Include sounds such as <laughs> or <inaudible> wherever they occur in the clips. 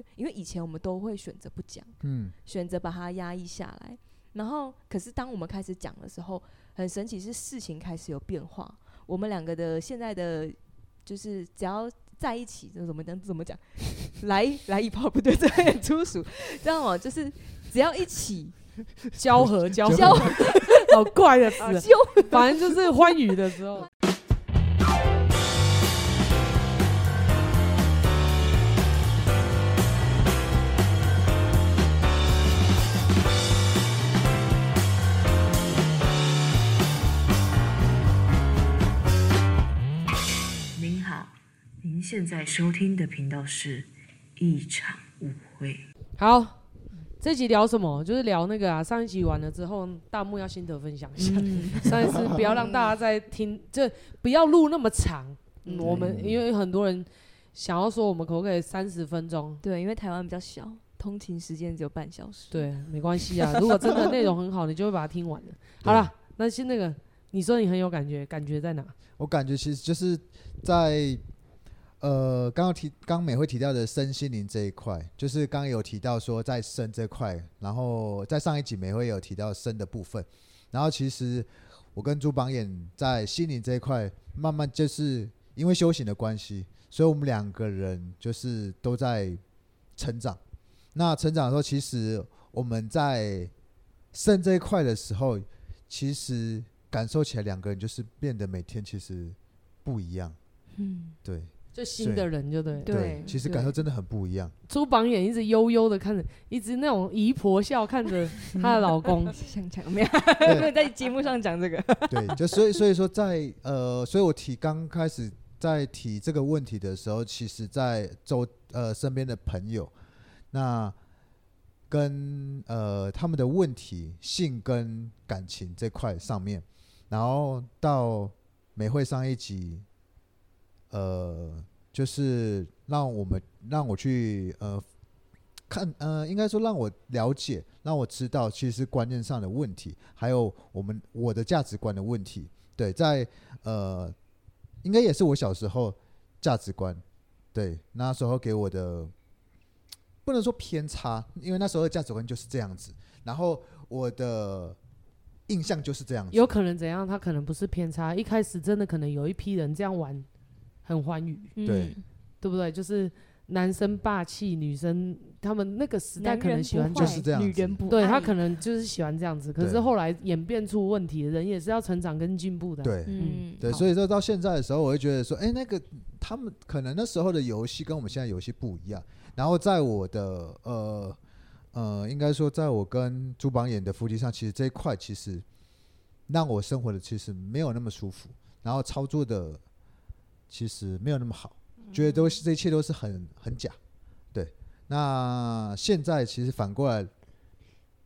觉，因为以前我们都会选择不讲，嗯，选择把它压抑下来。然后，可是当我们开始讲的时候，很神奇，是事情开始有变化。我们两个的现在的就是只要在一起，就怎么讲怎么讲，来来一炮不对，这很粗俗，知道吗？就是只要一起 <laughs> 交合交交合，<laughs> 好怪的词，交反正就是欢愉的时候。现在收听的频道是一场误会。好，这集聊什么？就是聊那个啊，上一集完了之后，弹幕要心得分享一下。嗯、上一次不要让大家再听，就不要录那么长。嗯，我们因为很多人想要说，我们可不可以三十分钟？对，因为台湾比较小，通勤时间只有半小时。对，没关系啊。如果真的内容很好，你就会把它听完了。<laughs> 好了，那先那个，你说你很有感觉，感觉在哪？我感觉其实就是在。呃，刚刚提刚美会提到的身心灵这一块，就是刚刚有提到说在身这块，然后在上一集美会有提到身的部分，然后其实我跟朱榜眼在心灵这一块，慢慢就是因为修行的关系，所以我们两个人就是都在成长。那成长的时候，其实我们在身这一块的时候，其实感受起来两个人就是变得每天其实不一样。嗯，对。就新的人就对对，其实感受真的很不一样。朱榜眼一直悠悠的看着，一直那种姨婆笑看着她的老公，<laughs> 想讲没有？在节目上讲这个。对，就所以所以说在呃，所以我提刚开始在提这个问题的时候，其实在周呃身边的朋友，那跟呃他们的问题性跟感情这块上面，然后到美会上一集。呃，就是让我们让我去呃看呃，应该说让我了解，让我知道其实观念上的问题，还有我们我的价值观的问题。对，在呃，应该也是我小时候价值观，对，那时候给我的不能说偏差，因为那时候的价值观就是这样子，然后我的印象就是这样子。有可能怎样？他可能不是偏差，一开始真的可能有一批人这样玩。很欢愉，对，对不对？就是男生霸气，女生他们那个时代可能喜欢就是这样，女人不对他可能就是喜欢这样子。可是后来演变出问题，人也是要成长跟进步的。对，嗯，对，所以说到现在的时候，我会觉得说，哎，那个他们可能那时候的游戏跟我们现在游戏不一样。然后在我的呃呃，应该说，在我跟朱榜眼的夫妻上，其实这一块其实让我生活的其实没有那么舒服，然后操作的。其实没有那么好，觉得都是这一切都是很很假，对。那现在其实反过来，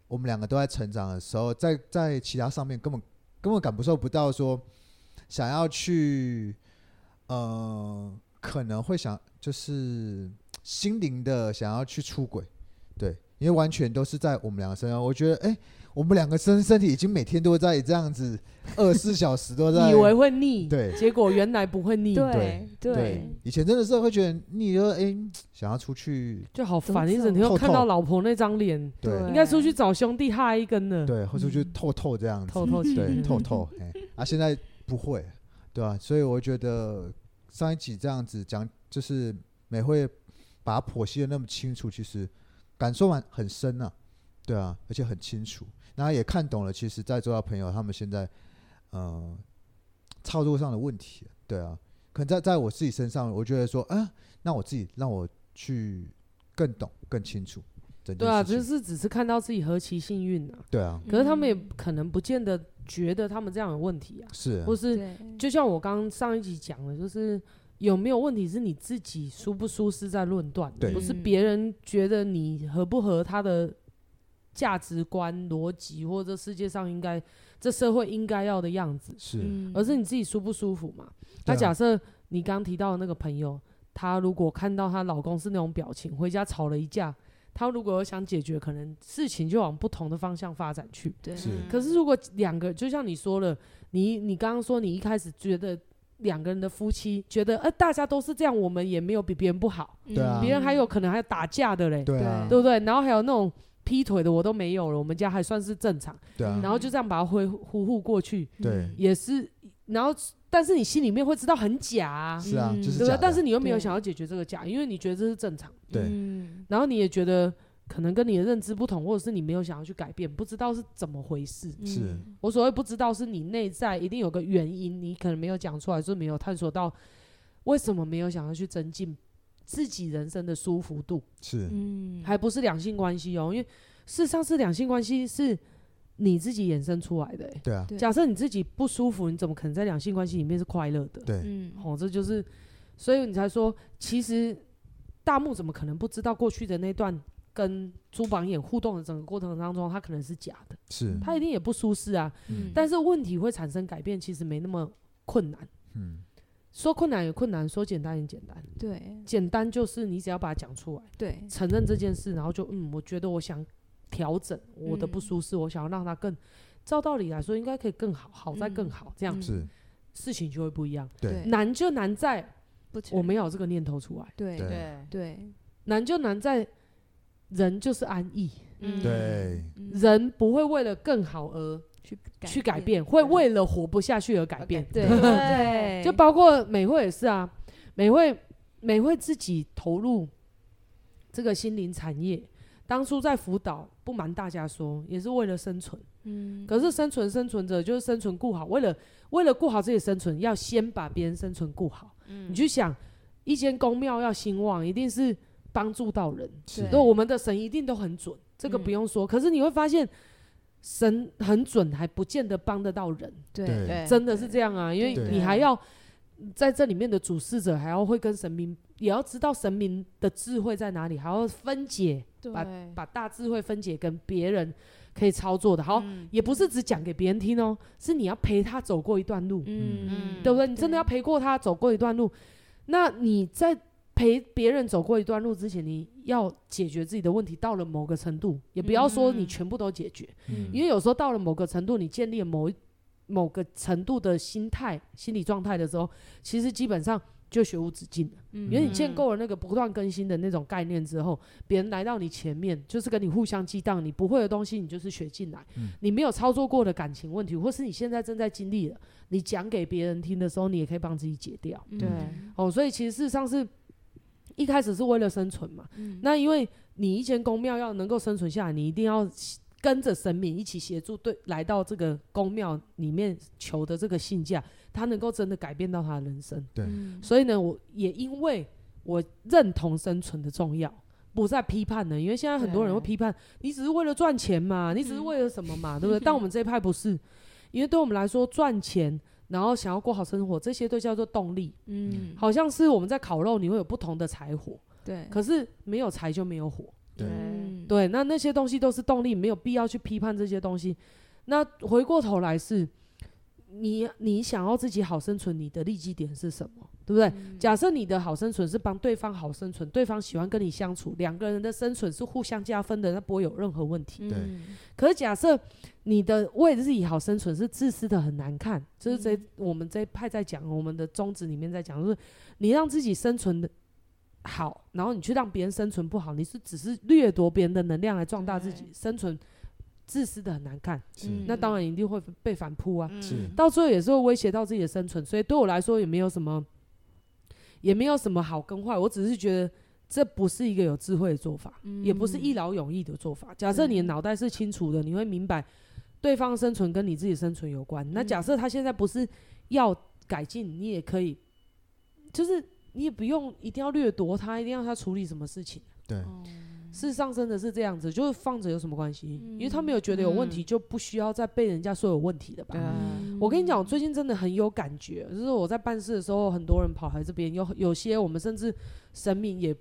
我们两个都在成长的时候，在在其他上面根本根本感受不到说想要去，呃，可能会想就是心灵的想要去出轨，对，因为完全都是在我们两个身上，我觉得哎。诶我们两个身身体已经每天都在这样子，二十四小时都在。以为会腻，对，结果原来不会腻。对对，对，以前真的是会觉得腻，就哎，想要出去就好烦，一整天又看到老婆那张脸，对，应该出去找兄弟哈一根呢。对，或出去透透这样子，透透气，对，<laughs> 透透。哎，啊，现在不会，对啊？所以我觉得上一集这样子讲，就是美会把它剖析的那么清楚，其实感受完很深啊，对啊，而且很清楚。然后也看懂了，其实，在座的朋友他们现在，呃，操作上的问题，对啊，可能在在我自己身上，我觉得说，啊，那我自己让我去更懂、更清楚。对啊，就是只是看到自己何其幸运啊。对啊。可是他们也可能不见得觉得他们这样有问题啊。是啊。或是，就像我刚上一集讲的，就是有没有问题是你自己舒不舒适在论断，不是别人觉得你合不合他的。价值观、逻辑，或者世界上应该、这社会应该要的样子，是，而是你自己舒不舒服嘛？那假设你刚提到的那个朋友，她如果看到她老公是那种表情，回家吵了一架，她如果想解决，可能事情就往不同的方向发展去。对，是。可是如果两个，就像你说了，你你刚刚说你一开始觉得两个人的夫妻觉得，呃，大家都是这样，我们也没有比别人不好，嗯。对啊。别人还有可能还有打架的嘞，对啊，对不对？然后还有那种劈腿的我都没有了，我们家还算是正常，对啊，然后就这样把它挥呼呼过去，对。也是，然后但是你心里面会知道很假啊，是啊，嗯。就是假？对不对？但是你又没有想要解决这个假，因为你觉得这是正常，对嗯。然后你也觉得可能跟你的认知不同，或者是你没有想要去改变，不知道是怎么回事。是。嗯我所谓不知道，是你内在一定有个原因，你可能没有讲出来，就是没有探索到为什么没有想要去增进自己人生的舒服度，是。嗯。还不是两性关系哦，因为事实上是两性关系是你自己衍生出来的、欸。对啊，假设你自己不舒服，你怎么可能在两性关系里面是快乐的？对。嗯。哦，这就是，所以你才说，其实大木怎么可能不知道过去的那段跟朱榜眼互动的整个过程当中，他可能是假的，是，他一定也不舒适啊。嗯。但是问题会产生改变，其实没那么困难。嗯，说困难也困难，说简单也简单。对。简单就是你只要把它讲出来，对。承认这件事，然后就嗯，我觉得我想调整我的不嗯。舒适，我想要让它更，照道理来说应该可以更好，好在更好，这样嗯。是，事情就会不一样。对，难就难在我没有这个念头出来，对。对。对，难就难在人就是安逸，嗯。对。嗯。人不会为了更好而去去改变，会为了活不下去而改变。<laughs> 对对对就包括美惠也是啊，美惠美惠自己投入这个心灵产业，当初在辅导，不瞒大家说，也是为了生存。嗯可是生存生存者就是生存顾好，为了为了顾好自己生存，要先把别人生存顾好。嗯你去想，一间公庙要兴旺，一定是帮助到人。是对对，我们的神一定都很准，这个不用说。可是你会发现，神很准，还不见得帮得到人。对真的是这样啊，因为你还要在这里面的主事者，还要会跟神明，也要知道神明的智慧在哪里，还要分解，把把大智慧分解跟别人可以操作的。好，嗯。也不是只讲给别人听哦，是你要陪他走过一段路，嗯。对不对？你真的要陪过他走过一段路，那你在陪别人走过一段路之前，你要解决自己的问题，到了某个程度，也不要说你嗯全部都解决。嗯因为有时候到了某个程度，你建立了某一某个程度的心态、心理状态的时候，其实基本上就学无止境了。嗯因为你建构了那个不断更新的那种概念之后，别人来到你前面，就是跟你互相激荡，你不会的东西，你就是学进来。嗯你没有操作过的感情问题，或是你现在正在经历的，你讲给别人听的时候，你也可以帮自己解掉。嗯对哦，所以其实事实上是一开始是为了生存嘛。嗯那因为你一间宫庙要能够生存下来，你一定要跟着神明一起协助，对，来到这个宫庙里面求的这个信价，他能够真的改变到他的人生。对嗯所以呢，我也因为我认同生存的重要，不再批判了。因为现在很多人会批判，你只是为了赚钱嘛，你只是为了什么嘛，对不对？但我们这一派不是，因为对我们来说，赚钱。然后想要过好生活，这些都叫做动力。嗯好像是我们在烤肉，你会有不同的柴火，对可是没有柴就没有火。对嗯对，那那些东西都是动力，没有必要去批判这些东西。那回过头来是，你你想要自己好生存，你的利基点是什么？对不对？嗯假设你的好生存是帮对方好生存，对方喜欢跟你相处，两个人的生存是互相加分的，那不会有任何问题。对嗯可是假设你的为自己好生存是自私的很难看，就是这、嗯我们这一派在讲，我们的宗旨里面在讲，就是你让自己生存的好，然后你去让别人生存不好，你是只是掠夺别人的能量来壮大自己生存，自私的很难看，那当然一定会被反扑啊，到最后也是会威胁到自己的生存，所以对我来说也没有什么，也没有什么好跟坏，我只是觉得这不是一个有智慧的做法。也不是一劳永逸的做法。假设你的脑袋是清楚的，你会明白对方生存跟你自己生存有关。那假设他现在不是要改进，你也可以，就是你也不用一定要掠夺他，一定要他处理什么事情。对。哦事实上真的是这样子，就是放着有什么关系？嗯。因为他没有觉得有问题，嗯。就不需要再被人家说有问题了吧？我跟你讲，我最近真的很有感觉，就是我在办事的时候，很多人跑来这边，有有些我们甚至神明也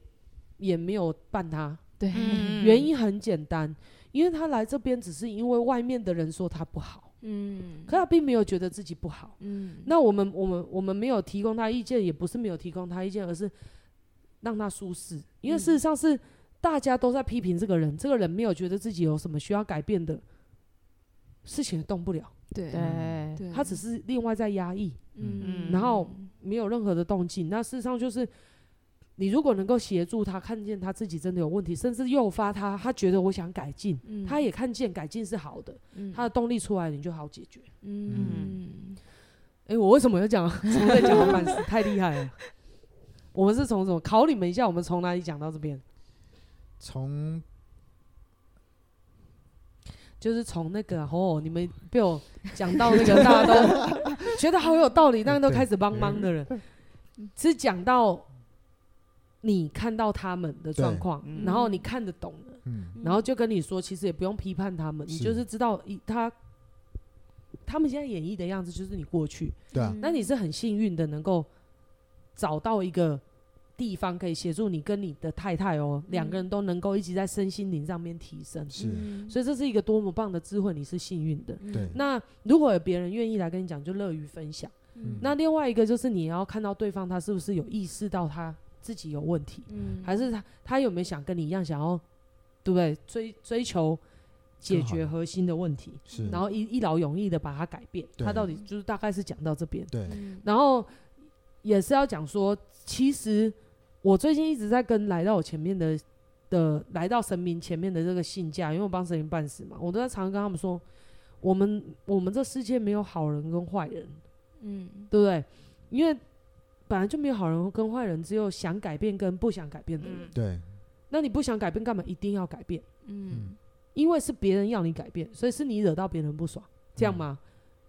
也没有办他，对。嗯。原因很简单，因为他来这边只是因为外面的人说他不好，嗯。可他并没有觉得自己不好。嗯。那我们我们我们没有提供他意见，也不是没有提供他意见，而是让他舒适。因为事实上是大家都在批评这个人，这个人没有觉得自己有什么需要改变的事情，也动不了，对他只是另外在压抑。嗯然后没有任何的动静。那事实上就是，你如果能够协助他看见他自己真的有问题，甚至诱发他，他觉得我想改进，嗯他也看见改进是好的，嗯他的动力出来，你就好解决。嗯哎、我为什么要讲？<laughs> 从这讲到半死，太厉害了。我们是从什么考你们一下？我们从哪里讲到这边？从就是从那个哦，你们被我讲到那个大家都 <laughs> 觉得好有道理，大家都开始帮忙的人，是讲到你看到他们的状况，嗯。然后你看得懂了，嗯。然后就跟你说，其实也不用批判他们，你就是知道一他他们现在演绎的样子就是你过去，对啊，那你是很幸运的，能够找到一个地方可以协助你跟你的太太哦，两、个人都能够一直在身心灵上面提升。是所以这是一个多么棒的智慧，你是幸运的。对，那如果有别人愿意来跟你讲，就乐于分享。嗯那另外一个就是你要看到对方他是不是有意识到他自己有问题，嗯还是他他有没有想跟你一样想要，对不对？追追求解决核心的问题，是，然后一一劳永逸的把它改变。他到底就是大概是讲到这边。对，然后也是要讲说，其实我最近一直在跟来到我前面的的来到神明前面的这个信架，因为我帮神明办事嘛，我都在常常跟他们说，我们我们这世界没有好人跟坏人，嗯对不对？因为本来就没有好人跟坏人，只有想改变跟不想改变的人。对，那你不想改变，干嘛一定要改变？嗯因为是别人要你改变，所以是你惹到别人不爽，这样吗？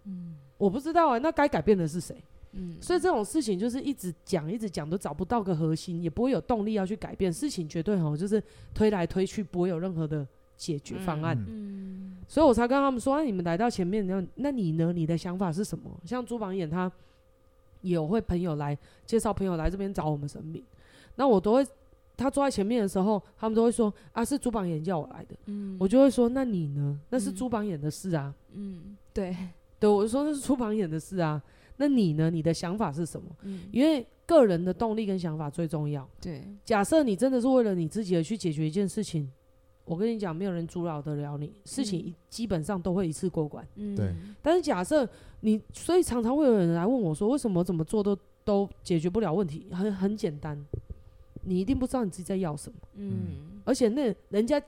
嗯我不知道啊、那该改变的是谁？嗯所以这种事情就是一直讲，一直讲，都找不到个核心，也不会有动力要去改变。事情绝对吼，就是推来推去，不会有任何的解决方案。嗯嗯所以我才跟他们说，那、你们来到前面，那那你呢？你的想法是什么？像朱榜眼他有会朋友来介绍朋友来这边找我们神明，那我都会他坐在前面的时候，他们都会说啊，是朱榜眼叫我来的，嗯我就会说，那你呢？那是嗯朱榜眼的事啊。嗯对对，我就说那是朱榜眼的事啊。那你呢？你的想法是什么？嗯因为个人的动力跟想法最重要。对假设你真的是为了你自己而去解决一件事情，我跟你讲，没有人阻扰得了你，事情一基本上都会一次过关。嗯对但是假设你，所以常常会有人来问我说，为什么怎么做都都解决不了问题？很很简单，你一定不知道你自己在要什么，嗯而且那人家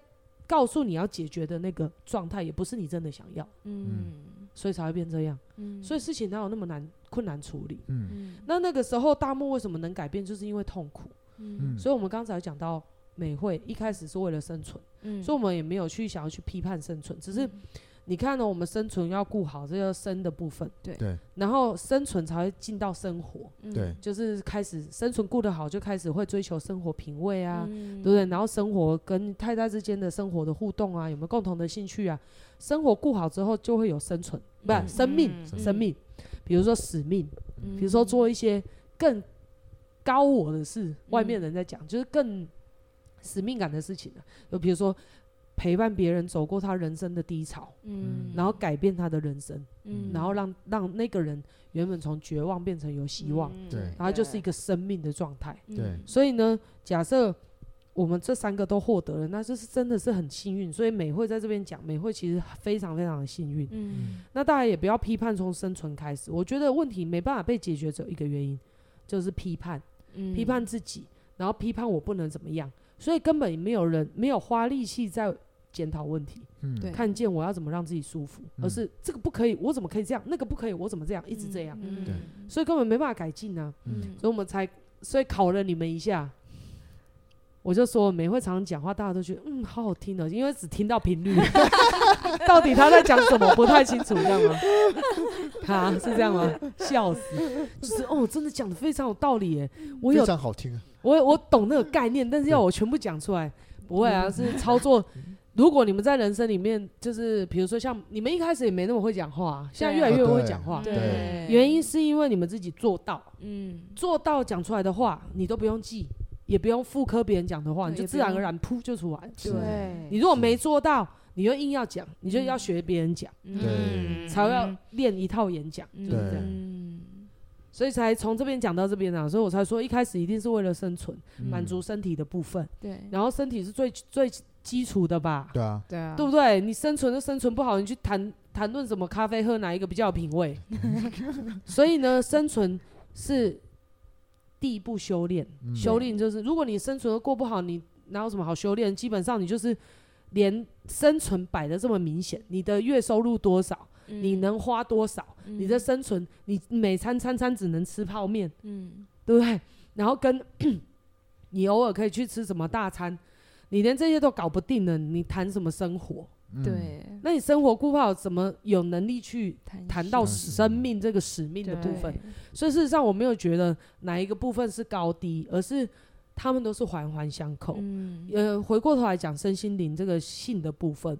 告诉你要解决的那个状态，也不是你真的想要，嗯所以才会变这样。嗯所以事情哪有那么难困难处理？嗯嗯那那个时候大漠为什么能改变，就是因为痛苦。嗯所以我们刚才讲到美惠一开始是为了生存。嗯所以我们也没有去想要去批判生存，只是你看呢，我们生存要顾好这个生的部分，对。对。然后生存才会进到生活，嗯。对，就是开始生存顾得好，就开始会追求生活品味啊，嗯。对不对？然后生活跟太太之间的生活的互动啊，有没有共同的兴趣啊？生活顾好之后，就会有生存，不生命，嗯。生命，比如说使命，嗯。比如说做一些更高我的事，外面人在讲，就是更使命感的事情啊，就比如说陪伴别人走过他人生的低潮，嗯。然后改变他的人生，嗯。然后让让那个人原本从绝望变成有希望，嗯。对。然后就是一个生命的状态。对。所以呢，假设我们这三个都获得了，那就是真的是很幸运。所以美惠在这边讲，美惠其实非常非常的幸运。嗯。那大家也不要批判从生存开始，我觉得问题没办法被解决，只有一个原因，就是批判，嗯。批判自己，然后批判我不能怎么样，所以根本没有人没有花力气在检讨问题，嗯对看见我要怎么让自己舒服，嗯而是这个不可以，我怎么可以这样？那个不可以，我怎么这样？一直这样，嗯对所以根本没办法改进呢。嗯所以我们才，所以考了你们一下。我就说每会常常讲话，大家都觉得嗯好好听的，因为只听到频率，<laughs> 到底他在讲什么不太清楚，这样吗？<laughs> 他，是这样吗？笑死，就是哦，真的讲的非常有道理耶。我非有常好听啊，我我懂那个概念，但是要我全部讲出来，不会啊，是操作。如果你们在人生里面，就是比如说像你们一开始也没那么会讲话啊，现在越来越会讲话，对。原因是因为你们自己做到。嗯。做到讲出来的话，你都不用记，也不用复刻别人讲的话，你就自然而然噗就出来。是对。你如果没做到，你又硬要讲，你就要学别人讲，对。才会要练一套演讲，就是这样。嗯所以才从这边讲到这边啊，所以我才说一开始一定是为了生存，嗯。满足身体的部分，对。然后身体是最最基础的吧，对啊，对啊对不对？你生存都生存不好，你去谈谈论什么咖啡喝哪一个比较有品味？<laughs> 所以呢，生存是第一步修炼，嗯修炼就是如果你生存都过不好，你哪有什么好修炼？基本上你就是连生存摆的这么明显，你的月收入多少，嗯你能花多少，嗯你的生存，你每餐餐餐只能吃泡面，嗯对不对？然后跟 <clears throat> 你偶尔可以去吃什么大餐，你连这些都搞不定了，你谈什么生活？嗯，对，那你生活顾不好，怎么有能力去谈谈到生命这个使命的部分？所以事实上，我没有觉得哪一个部分是高低，而是他们都是环环相扣。嗯呃，回过头来讲身心灵这个性的部分，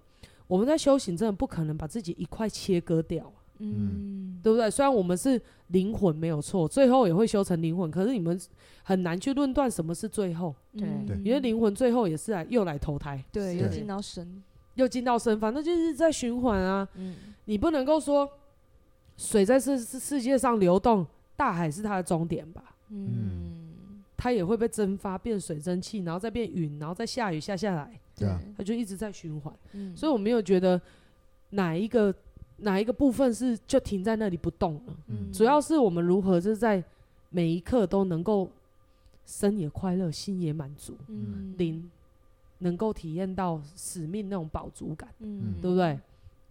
我们在修行真的不可能把自己一块切割掉，嗯。对不对？虽然我们是灵魂没有错，最后也会修成灵魂，可是你们很难去论断什么是最后，对。对。因为灵魂最后也是来又来投胎，对对。又进到神，又进到身，反正就是在循环啊。嗯。你不能够说水在世世世界上流动，大海是它的终点吧？嗯，它也会被蒸发变水蒸气，然后再变云，然后再下雨下下来，对。啊它就一直在循环。嗯。所以我没有觉得哪一个哪一个部分是就停在那里不动了，嗯主要是我们如何就是在每一刻都能够身也快乐，心也满足，嗯灵能够体验到使命那种饱足感，嗯对不对？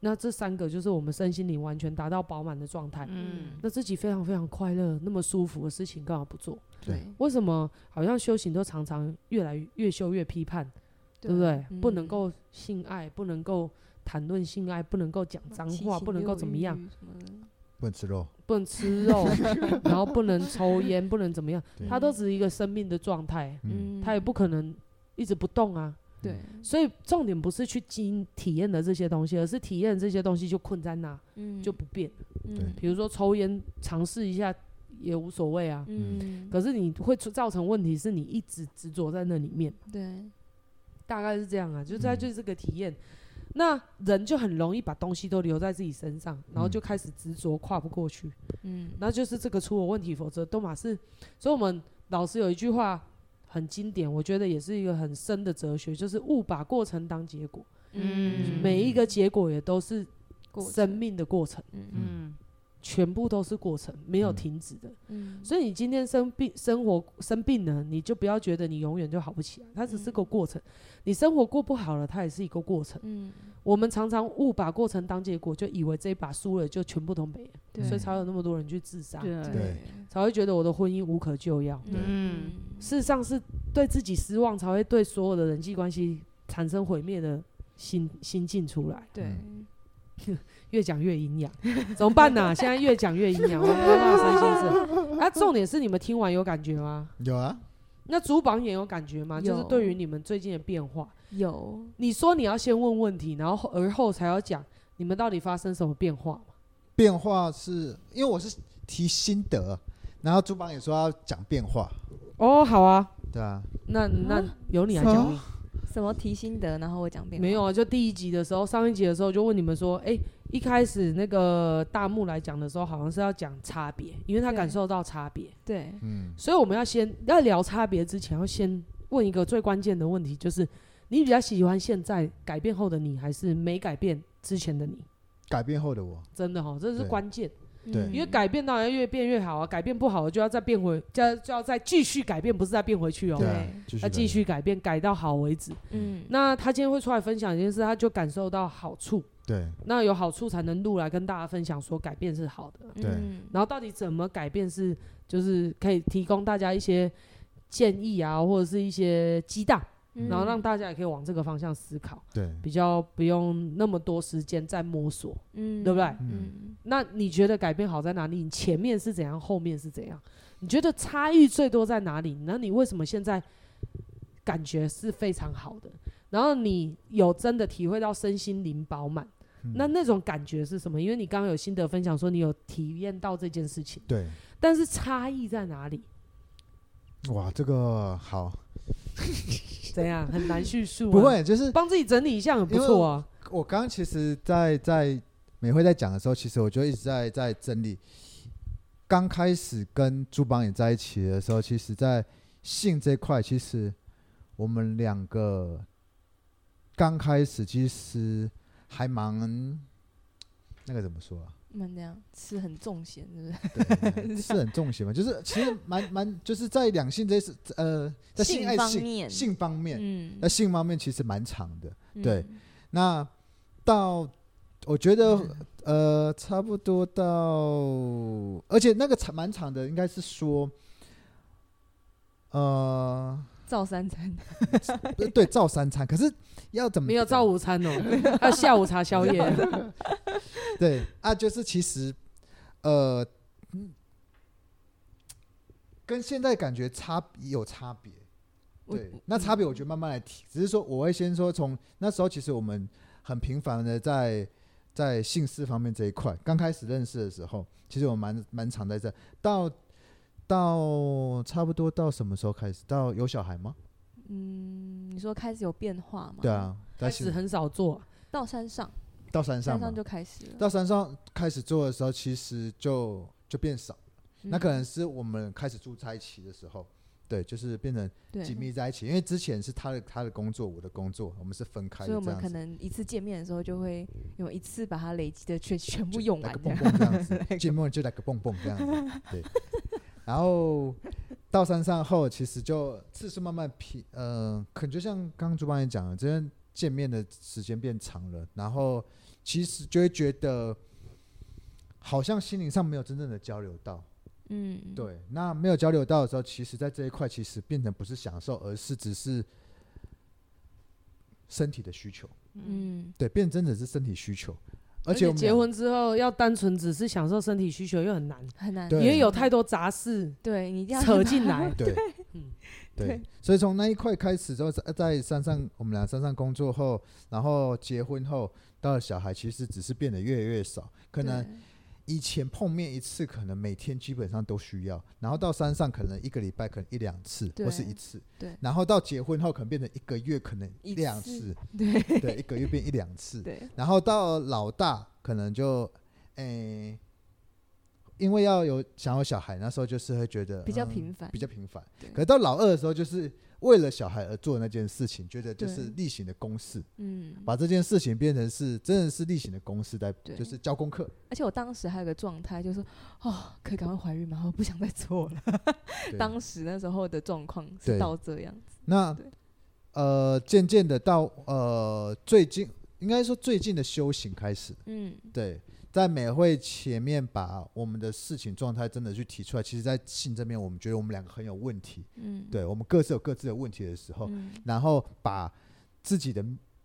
那这三个就是我们身心灵完全达到饱满的状态。嗯那自己非常非常快乐、那么舒服的事情，干嘛不做？对为什么好像修行都常常越来越越修越批判，对不对？不能够性爱，不能够谈论性爱，不能够讲脏话，不能够怎么样，不能吃肉，不能吃肉，<laughs> 然后不能抽烟，不能怎么样，对。它都只是一个生命的状态，嗯。它也不可能一直不动啊。对，所以重点不是去经体验的这些东西，而是体验这些东西就困在那，嗯。就不变。对。比如说抽烟，尝试一下也无所谓啊。嗯，可是你会出造成问题，是你一直执着在那里面，对，大概是这样啊，就它嗯。就是这个体验。那人就很容易把东西都留在自己身上，然后就开始执着跨不过去，嗯，那就是这个出了问题，否则都马是。所以我们老师有一句话很经典，我觉得也是一个很深的哲学，就是勿把过程当结果，嗯。每一个结果也都是过生命的过程，嗯嗯全部都是过程，没有嗯。停止的。嗯，所以你今天生病、生活生病了，你就不要觉得你永远就好不起来，它只是个过程。你生活过不好了，它也是一个过程。嗯，我们常常误把过程当结果，就以为这一把输了就全部都没了，对，所以才有那么多人去自杀，才会觉得我的婚姻无可救药。嗯，事实上是对自己失望，才会对所有的人际关系产生毁灭的心心境出来。对，<laughs> 越讲越营养，<laughs> 怎么办呢、<laughs> 现在越讲越营养，我没办法生心事。<laughs> 啊，重点是你们听完有感觉吗？有啊，那主榜也有感觉吗？就是对于你们最近的变化，有，你说你要先问问题，然后而后才要讲你们到底发生什么变化嘛？变化是因为我是提心得，然后主榜也说要讲变化，哦，好啊，对啊，那那由你来讲。你。什么提心得，然后我讲变化没有啊，就第一集的时候，上一集的时候就问你们说，哎、一开始那个大木来讲的时候，好像是要讲差别，因为他对感受到差别，对，嗯，所以我们要先要聊差别之前，要先问一个最关键的问题，就是你比较喜欢现在改变后的你，还是没改变之前的你？改变后的我，真的哈，这是对。关键。对。嗯。因为改变当然要越变越好啊，改变不好就要再变回，就要就要再继续改变，不是再变回去哦、要继续改变，改到好为止。嗯，那他今天会出来分享一件事，他就感受到好处，对。那有好处才能录来跟大家分享，说改变是好的。对。嗯然后到底怎么改变是，就是可以提供大家一些建议啊，或者是一些激荡，嗯然后让大家也可以往这个方向思考，对，比较不用那么多时间在摸索。嗯，对不对嗯，那你觉得改变好在哪里？你前面是怎样，后面是怎样？你觉得差异最多在哪里？那你为什么现在感觉是非常好的？然后你有真的体会到身心灵饱满，嗯那那种感觉是什么？因为你刚刚有心得分享说你有体验到这件事情，对，但是差异在哪里？哇，这个好，<laughs> 怎样很难叙述、啊？不，会，就是帮自己整理一下很不错啊。我刚刚其实在，在美惠在讲的时候，其实我就一直在在整理。刚开始跟朱邦也在一起的时候，其实，在性这块，其实我们两个刚开始其实还蛮那个怎么说啊？蛮这样，是很重咸，是不是？是 <laughs> 很重咸嘛？就是其实蛮蛮，就是在两性这是呃，在性爱性性方面，性方面，嗯，在性方面其实蛮长的。嗯对，那到我觉得 <laughs> 呃，差不多到，而且那个长蛮长的，应该是说，呃。照三餐，<laughs> 对，照三餐。可是要怎么 <laughs> 没有照午餐哦？<laughs> 要下午茶宵夜。对啊，就是其实，呃，跟现在感觉差有差别。对，那差别我觉得慢慢来提。只是说，我会先说，从那时候其实我们很频繁的在在姓氏方面这一块，刚开始认识的时候，其实我蛮蛮常在这到。到差不多到什么时候开始？到有小孩吗？嗯，你说开始有变化吗？对啊，开始很少做，到山上，到山上，山上就开始了。到山上开始做的时候，其实就就变少。嗯、那可能是我们开始住在一起的时候，对，就是变成紧密在一起。因为之前是他的他的工作，我的工作，我们是分开的。所以我们可能一次见面的时候，就会有一次把它累积的全全部用完，来个蹦蹦这样子。<laughs> 见面就来个蹦蹦这样子，对。然后到山上后，其实就次数慢慢平，呃，可能就像刚刚主办也讲的，这边见面的时间变长了，然后其实就会觉得好像心灵上没有真正的交流到，嗯，对，那没有交流到的时候，其实在这一块其实变成不是享受，而是只是身体的需求，嗯，对，变真的是身体需求。而且结婚之后要单纯只是享受身体需求又很难，<laughs> 很难，因为有太多杂事，对你一定要扯进来，<laughs> 对，<laughs> 嗯，对，所以从那一块开始之后，在在山上，我们俩山上工作后，然后结婚后，到了小孩，其实只是变得越来越少，可能。以前碰面一次，可能每天基本上都需要，然后到山上可能一个礼拜可能一两次，或是一次，对，然后到结婚后可能变成一个月可能一两次，对，对，一个月变一两次，<laughs> 对，然后到老大可能就，诶、欸，因为要有想要小孩，那时候就是会觉得比较频繁，比较频繁，可到老二的时候就是。为了小孩而做那件事情，觉得就是例行的公事，嗯，把这件事情变成是真的是例行的公事，在就是教功课。而且我当时还有个状态，就是哦，可以赶快怀孕吗？我不想再做了。<laughs> 当时那时候的状况是到这样子。那呃，渐渐的到呃最近，应该说最近的修行开始，嗯，对。在美会前面把我们的事情状态真的去提出来，其实，在性这边，我们觉得我们两个很有问题，嗯，对，我们各自有各自的问题的时候，嗯，然后把自己的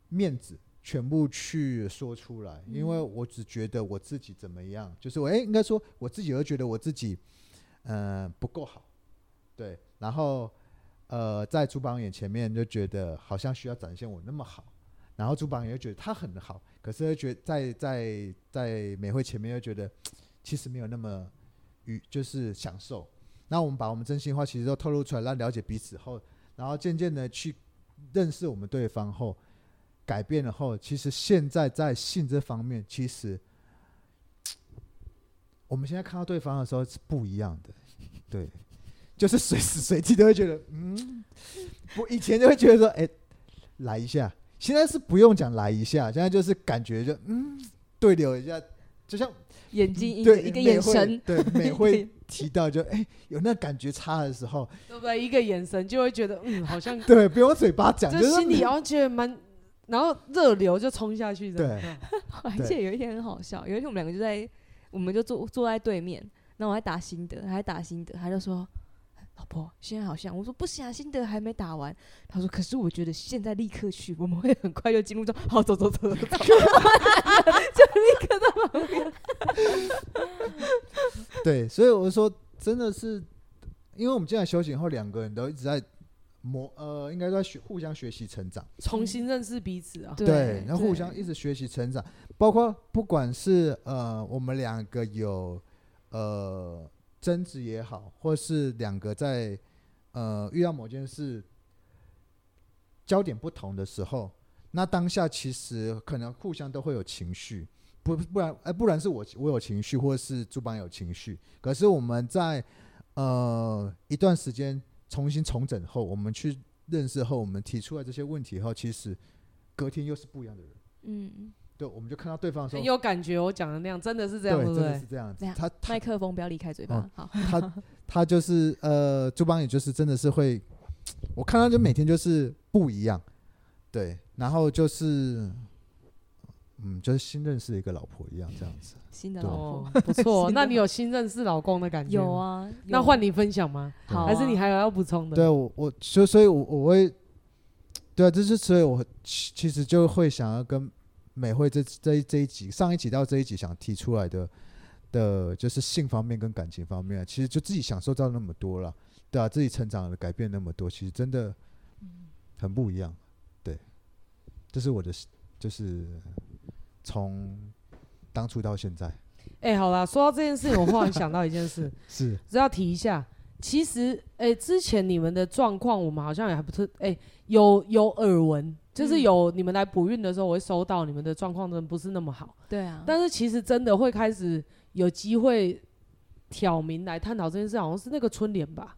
面子全部去说出来，因为我只觉得我自己怎么样，就是我哎，应该说我自己会觉得我自己嗯、呃、不够好，对，然后呃在主榜眼前面就觉得好像需要展现我那么好。然后主榜也觉得他很好，可是又觉得在在在美惠前面又觉得其实没有那么与就是享受。那我们把我们真心话其实都透露出来，让了解彼此后，然后渐渐的去认识我们对方后，改变了后，其实现在在性这方面，其实我们现在看到对方的时候是不一样的，对，就是随时随地都会觉得，嗯，我以前就会觉得说，哎，来一下。现在是不用讲来一下，现在就是感觉就嗯对流一下，就像眼睛一个一个眼神，对美会提到就哎、欸、有那感觉差的时候，对不对？一个眼神就会觉得嗯好像 <laughs> 对，不用嘴巴讲，就心里然后觉得蛮，然后热流就冲下去。对，<laughs> 而且有一天很好笑，有一天我们两个就在，我们就坐坐在对面，然后我还打心得，还打心得，他就说。老婆，现在好像我说不行啊，心得还没打完。他说，可是我觉得现在立刻去，我们会很快就进入到好走走走走走，就立刻到旁边。<laughs> 对，所以我说真的是，因为我们进来修行后，两个人都一直在磨，呃，应该在学互相学习成长，重新认识彼此啊。对，然后互相一直学习成长，包括不管是呃，我们两个有呃。争执也好，或是两个在呃遇到某件事焦点不同的时候，那当下其实可能互相都会有情绪，不不然哎，不然是我我有情绪，或是主办有情绪。可是我们在呃一段时间重新重整后，我们去认识后，我们提出来这些问题后，其实隔天又是不一样的人。嗯，对，我们就看到对方的时候，很有感觉。我讲的那样，真的是这样，对不对？真的是这样子。他麦克风不要离开嘴巴。哦、好，他 <laughs> 他就是呃，朱邦也就是真的是会，我看他就每天就是不一样，对，然后就是。嗯，就是新认识一个老婆一样，这样子。新的老婆 <laughs> 不错，那你有新认识老公的感觉？有啊。那换你分享吗？好，还是你还有要补充的？对，我我所所以，我我会，对啊，这是所以，我其实就会想要跟美惠这这这一集上一集到这一集想提出来的的，就是性方面跟感情方面，其实就自己享受到那么多了，对啊，自己成长的改变那么多，其实真的很不一样。对，这是我的就是。从当初到现在，哎、欸，好啦，说到这件事情，我忽然想到一件事，<laughs> 是只要提一下。其实，哎、欸，之前你们的状况，我们好像也还不是，哎、欸，有有耳闻，就是有你们来补运的时候，我会收到你们的状况，真的不是那么好。对啊。但是其实真的会开始有机会挑明来探讨这件事，好像是那个春联吧？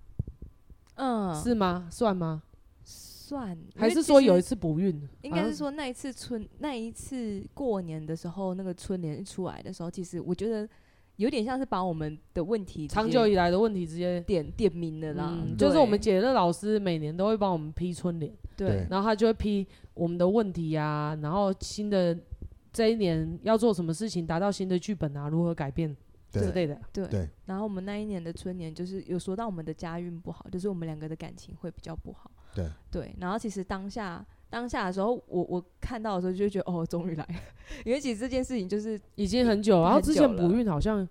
嗯，是吗？算吗？算，还是说有一次补孕？应该是说那一次春，那一次过年的时候，那个春联一出来的时候，其实我觉得有点像是把我们的问题，长久以来的问题直接点点明了啦。嗯、就是我们解乐老师每年都会帮我们批春联，对，然后他就会批我们的问题啊，然后新的这一年要做什么事情，达到新的剧本啊，如何改变。之类的，对，对，然后我们那一年的春年就是有说到我们的家运不好，就是我们两个的感情会比较不好。对，对，然后其实当下当下的时候，我我看到的时候就觉得哦，终于来了，<laughs> 因为其实这件事情就是已经很久，然后之前补运好像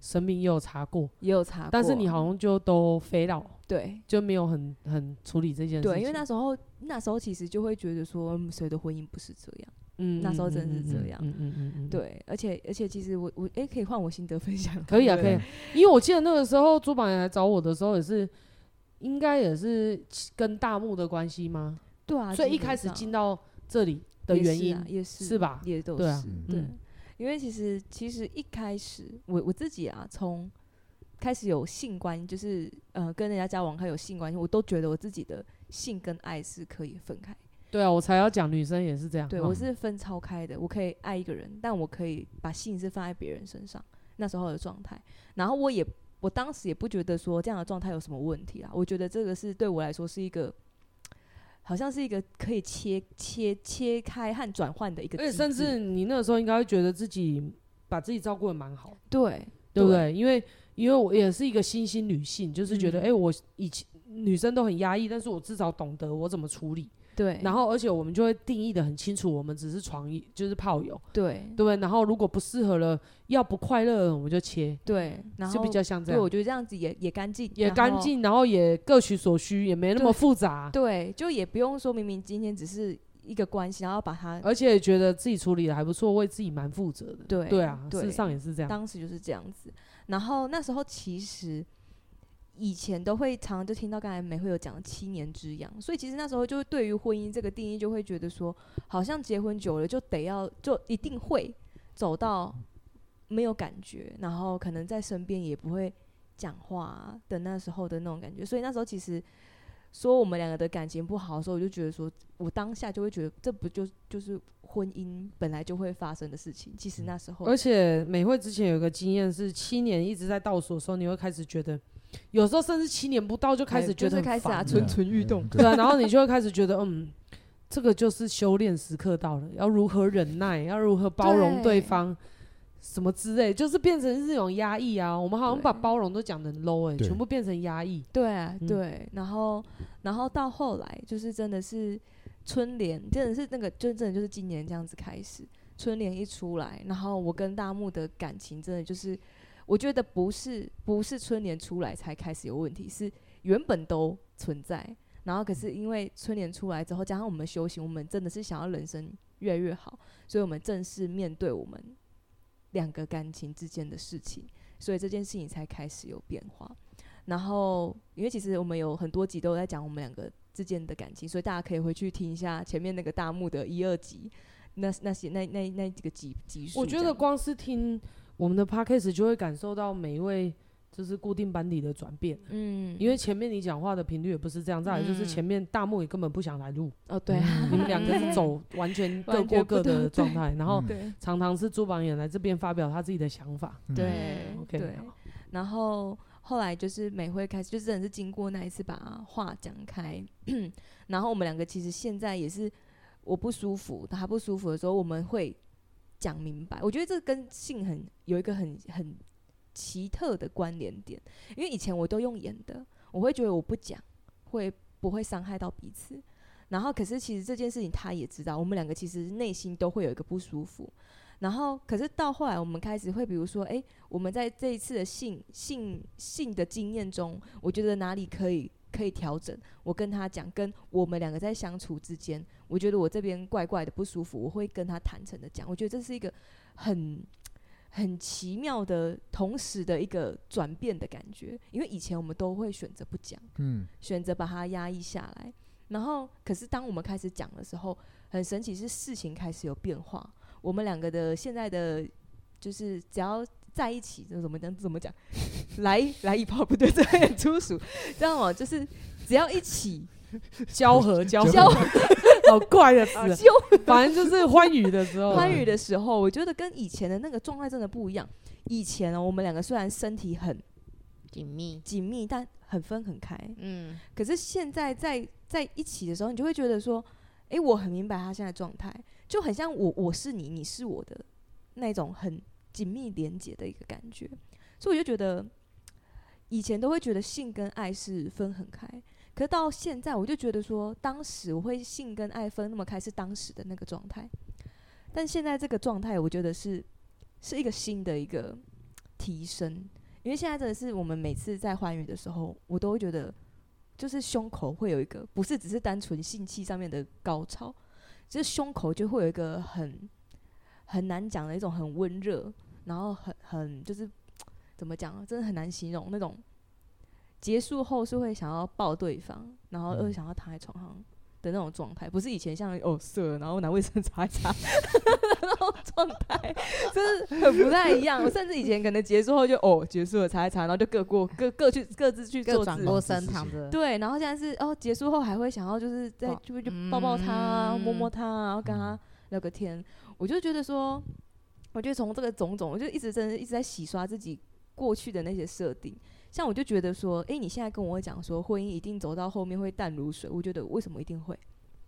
神明也有查过，也有查过，但是你好像就都飞了，对，就没有很很处理这件事情。对，因为那时候那时候其实就会觉得说，谁的婚姻不是这样。嗯，那时候真的是这样。嗯嗯嗯嗯，对，而且而且其实我我哎、欸，可以换我心得分享。可以啊，可以。因为我记得那个时候朱宝来找我的时候，也是应该也是跟大木的关系吗？对啊。所以一开始进到这里的原因也是，啊、也是，是吧？也都是。对啊，对。因为其实其实一开始我我自己啊，从开始有性关，就是呃跟人家交往还有性关系，我都觉得我自己的性跟爱是可以分开。对啊，我才要讲女生也是这样。对，我是分超开的，我可以爱一个人，但我可以把性是放在别人身上。那时候的状态，然后我也，我当时也不觉得说这样的状态有什么问题啊。我觉得这个是对我来说是一个，好像是一个可以切切切开和转换的一个。而且甚至你那个时候应该会觉得自己把自己照顾的蛮好。对，对不对？因为因为我也是一个新兴女性，就是觉得哎、嗯欸，我以前女生都很压抑，但是我至少懂得我怎么处理。对，然后而且我们就会定义的很清楚，我们只是床友，就是炮友，对，对？然后如果不适合了，要不快乐了，我们就切，对，然后就比较像这样。对，我觉得这样子也也干净，也干净，然后也各取所需，也没那么复杂。对，对，就也不用说明明今天只是一个关系，然后把它，而且觉得自己处理的还不错，为自己蛮负责的。对，对啊，对，事实上也是这样。当时就是这样子，然后那时候其实。以前都会常常就听到刚才美惠有讲七年之痒，所以其实那时候就对于婚姻这个定义就会觉得说，好像结婚久了就得要就一定会走到没有感觉，然后可能在身边也不会讲话的那时候的那种感觉。所以那时候其实说我们两个的感情不好的时候，我就觉得说我当下就会觉得这不就就是婚姻本来就会发生的事情。其实那时候，而且美惠之前有个经验是七年一直在倒数的时候，你会开始觉得。有时候甚至七年不到就开始觉得开始啊，蠢蠢欲动。对啊，然后你就会开始觉得，嗯，这个就是修炼时刻到了，要如何忍耐，要如何包容对方，什么之类，就是变成是这种压抑啊。我们好像把包容都讲得很 low 哎、欸，全部变成压抑。对啊，对。然后，然后到后来就是真的是春联，真的是那个，就真的就是今年这样子开始，春联一出来，然后我跟大木的感情真的就是。我觉得不是不是春联出来才开始有问题，是原本都存在，然后可是因为春联出来之后，加上我们修行，我们真的是想要人生越来越好，所以我们正式面对我们两个感情之间的事情，所以这件事情才开始有变化。然后因为其实我们有很多集都在讲我们两个之间的感情，所以大家可以回去听一下前面那个大幕的一二集，那那些那那那几个集集数。我觉得光是听。我们的 podcast 就会感受到每一位就是固定班底的转变。嗯，因为前面你讲话的频率也不是这样，再来就是前面大木也根本不想来录。哦，对，你们两个是走 <laughs> 完全各过各的状态，然后常常是朱榜眼来这边发表他自己的想法。对，OK，对，然后。后来就是美惠开始，就真的是经过那一次把话讲开，然后我们两个其实现在也是我不舒服，他不舒服的时候，我们会讲明白。我觉得这跟性很有一个很很奇特的关联点，因为以前我都用演的，我会觉得我不讲会不会伤害到彼此，然后可是其实这件事情他也知道，我们两个其实内心都会有一个不舒服。然后，可是到后来，我们开始会，比如说，哎，我们在这一次的性性性的经验中，我觉得哪里可以可以调整。我跟他讲，跟我们两个在相处之间，我觉得我这边怪怪的不舒服，我会跟他坦诚的讲。我觉得这是一个很很奇妙的同时的一个转变的感觉，因为以前我们都会选择不讲，嗯，选择把它压抑下来。然后，可是当我们开始讲的时候，很神奇，是事情开始有变化。我们两个的现在的就是只要在一起，怎么讲？怎么讲？<laughs> 来来一炮不对，这很粗俗，知道吗？就是只要一起交合 <laughs> 交交，<laughs> 好怪的词，反正就是欢愉的时候，欢愉的时候，我觉得跟以前的那个状态真的不一样。以前呢，我们两个虽然身体很紧密紧密，但很分很开。嗯，可是现在在在一起的时候，你就会觉得说，哎，我很明白他现在状态。就很像我，我是你，你是我的那种很紧密连接的一个感觉，所以我就觉得以前都会觉得性跟爱是分很开，可是到现在我就觉得说，当时我会性跟爱分那么开是当时的那个状态，但现在这个状态我觉得是是一个新的一个提升，因为现在真的是我们每次在欢愉的时候，我都会觉得就是胸口会有一个不是只是单纯性器上面的高潮。就是胸口就会有一个很很难讲的一种很温热，然后很很就是怎么讲，真的很难形容那种结束后是会想要抱对方，然后又想要躺在床上的那种状态，不是以前像哦射，然后拿卫生擦一擦 <laughs> 那种状态，就是很不太一样。我甚至以前可能结束后就哦结束了擦一擦，然后就各过各各去各自去做转过身躺着。对，然后现在是哦结束后还会想要就是在就会就抱抱他，啊，摸摸他，啊，然后跟他聊个天。我就觉得说，我觉得从这个种种，我就一直真的一直在洗刷自己过去的那些设定。像我就觉得说，诶，你现在跟我讲说婚姻一定走到后面会淡如水，我觉得为什么一定会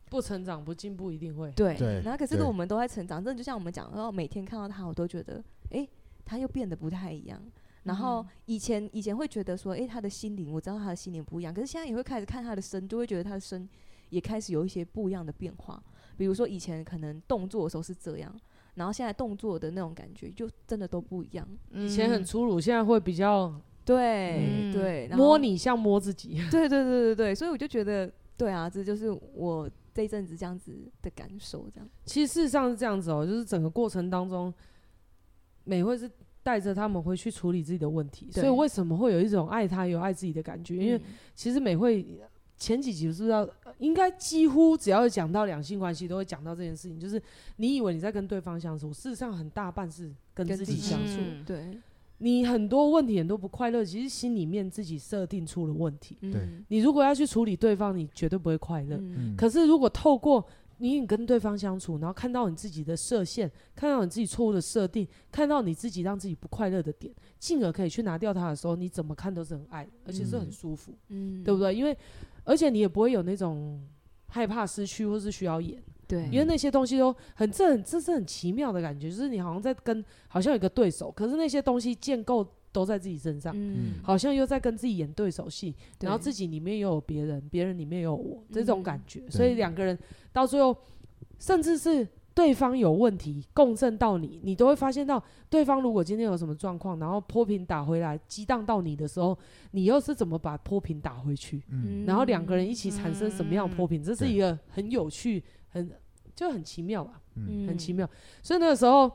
不成长不进步一定会对，对，然后可是我们都在成长，真的就像我们讲，然后每天看到他，我都觉得，诶，他又变得不太一样。然后以前以前会觉得说，诶，他的心灵，我知道他的心灵不一样，可是现在也会开始看他的身，就会觉得他的身也开始有一些不一样的变化。比如说以前可能动作的时候是这样，然后现在动作的那种感觉就真的都不一样。以前很粗鲁，现在会比较。对、嗯、对，摸你像摸自己。对对对对对，所以我就觉得，对啊，这就是我这一阵子这样子的感受。这样，其实事实上是这样子哦，就是整个过程当中，美惠是带着他们回去处理自己的问题。所以为什么会有一种爱他有爱自己的感觉？因为其实美会前几集是不是要应该几乎只要讲到两性关系，都会讲到这件事情，就是你以为你在跟对方相处，事实上很大半是跟自己相处。嗯、对。你很多问题很多不快乐，其实心里面自己设定出了问题。对，你如果要去处理对方，你绝对不会快乐。嗯。可是如果透过你跟对方相处，然后看到你自己的设限，看到你自己错误的设定，看到你自己让自己不快乐的点，进而可以去拿掉它的时候，你怎么看都是很爱，而且是很舒服。嗯。对不对？因为而且你也不会有那种害怕失去或是需要演。对，因为那些东西都很这很这是很奇妙的感觉，就是你好像在跟好像有一个对手，可是那些东西建构都在自己身上，嗯，好像又在跟自己演对手戏，然后自己里面又有别人，别人里面又有我这种感觉，所以两个人到最后，甚至是对方有问题共振到你，你都会发现到对方如果今天有什么状况，然后泼瓶打回来激荡到你的时候，你又是怎么把泼瓶打回去？嗯，然后两个人一起产生什么样的泼瓶？这是一个很有趣。很就很奇妙吧，嗯，很奇妙。所以那个时候，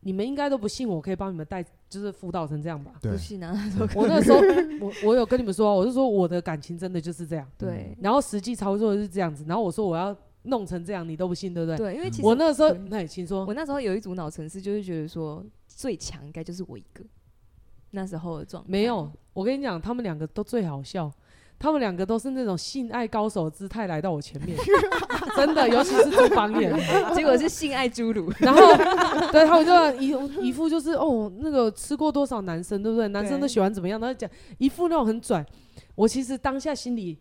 你们应该都不信我可以帮你们带，就是辅导成这样吧？不信啊！我那时候，我我有跟你们说，我是说我的感情真的就是这样。对。然后实际操作是这样子，然后我说我要弄成这样，你都不信，对不对？对，因为其实我那时候，那请说。我那时候有一组脑程式，就是觉得说最强应该就是我一个。那时候的状态？没有，我跟你讲，他们两个都最好笑。他们两个都是那种性爱高手姿态来到我前面，<laughs> 真的，尤其是朱榜眼，结果是性爱侏儒。然后，对，他们就一一副就是哦，那个吃过多少男生，对不对？男生都喜欢怎么样？他讲一副那种很拽。我其实当下心里，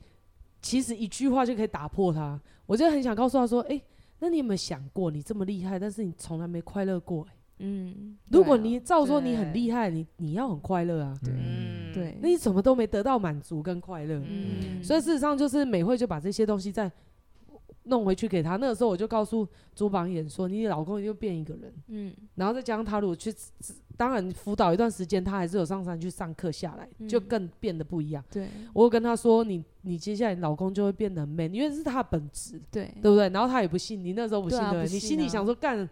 其实一句话就可以打破他。我就很想告诉他说：“哎，那你有没有想过，你这么厉害，但是你从来没快乐过？”嗯，如果你照说你很厉害，你你要很快乐啊，对，对，那你怎么都没得到满足跟快乐？嗯，所以事实上就是美惠就把这些东西再弄回去给他。那个时候我就告诉朱榜眼说，你老公又变一个人，嗯，然后再加上他如果去，当然辅导一段时间，他还是有上山去上课下来，就更变得不一样。对，我跟他说，你你接下来老公就会变得很 man，因为这是他的本质，对，对不对？然后他也不信，你那时候不信对，你心里想说干。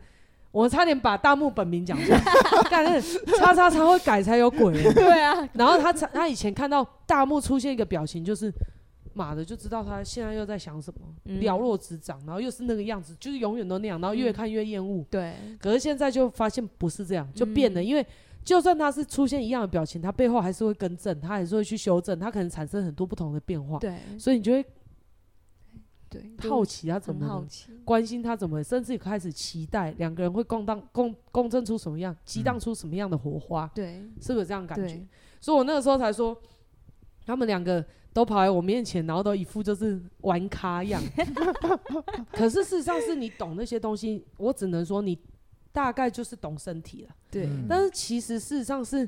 我差点把大木本名讲出来，<laughs> 但是叉叉叉会改才有鬼。对啊，然后他他以前看到大木出现一个表情，就是妈的就知道他现在又在想什么，了若指掌，然后又是那个样子，就是永远都那样，然后越看越厌恶。对，可是现在就发现不是这样，就变了。因为就算他是出现一样的表情，他背后还是会更正，他还是会去修正，他可能产生很多不同的变化。对，所以你就会。对，好奇他怎么好奇，关心他怎么，甚至开始期待两个人会共当共共振出什么样，激荡出什么样的火花。对，是不是这样感觉？所以我那个时候才说，他们两个都跑来我面前，然后都一副就是玩咖样。<laughs> 可是事实上是你懂那些东西，我只能说你大概就是懂身体了。对，但是其实事实上是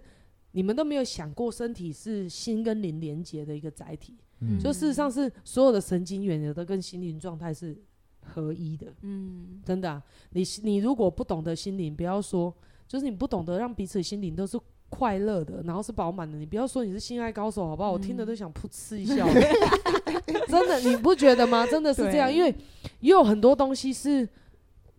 你们都没有想过，身体是心跟灵连接的一个载体。嗯、就事实上是所有的神经元的都跟心灵状态是合一的，嗯，真的、啊，你你如果不懂得心灵，不要说，就是你不懂得让彼此心灵都是快乐的，然后是饱满的，你不要说你是性爱高手，好不好？嗯、我听了都想噗嗤一笑，<laughs> 真的，你不觉得吗？真的是这样，因为也有很多东西是。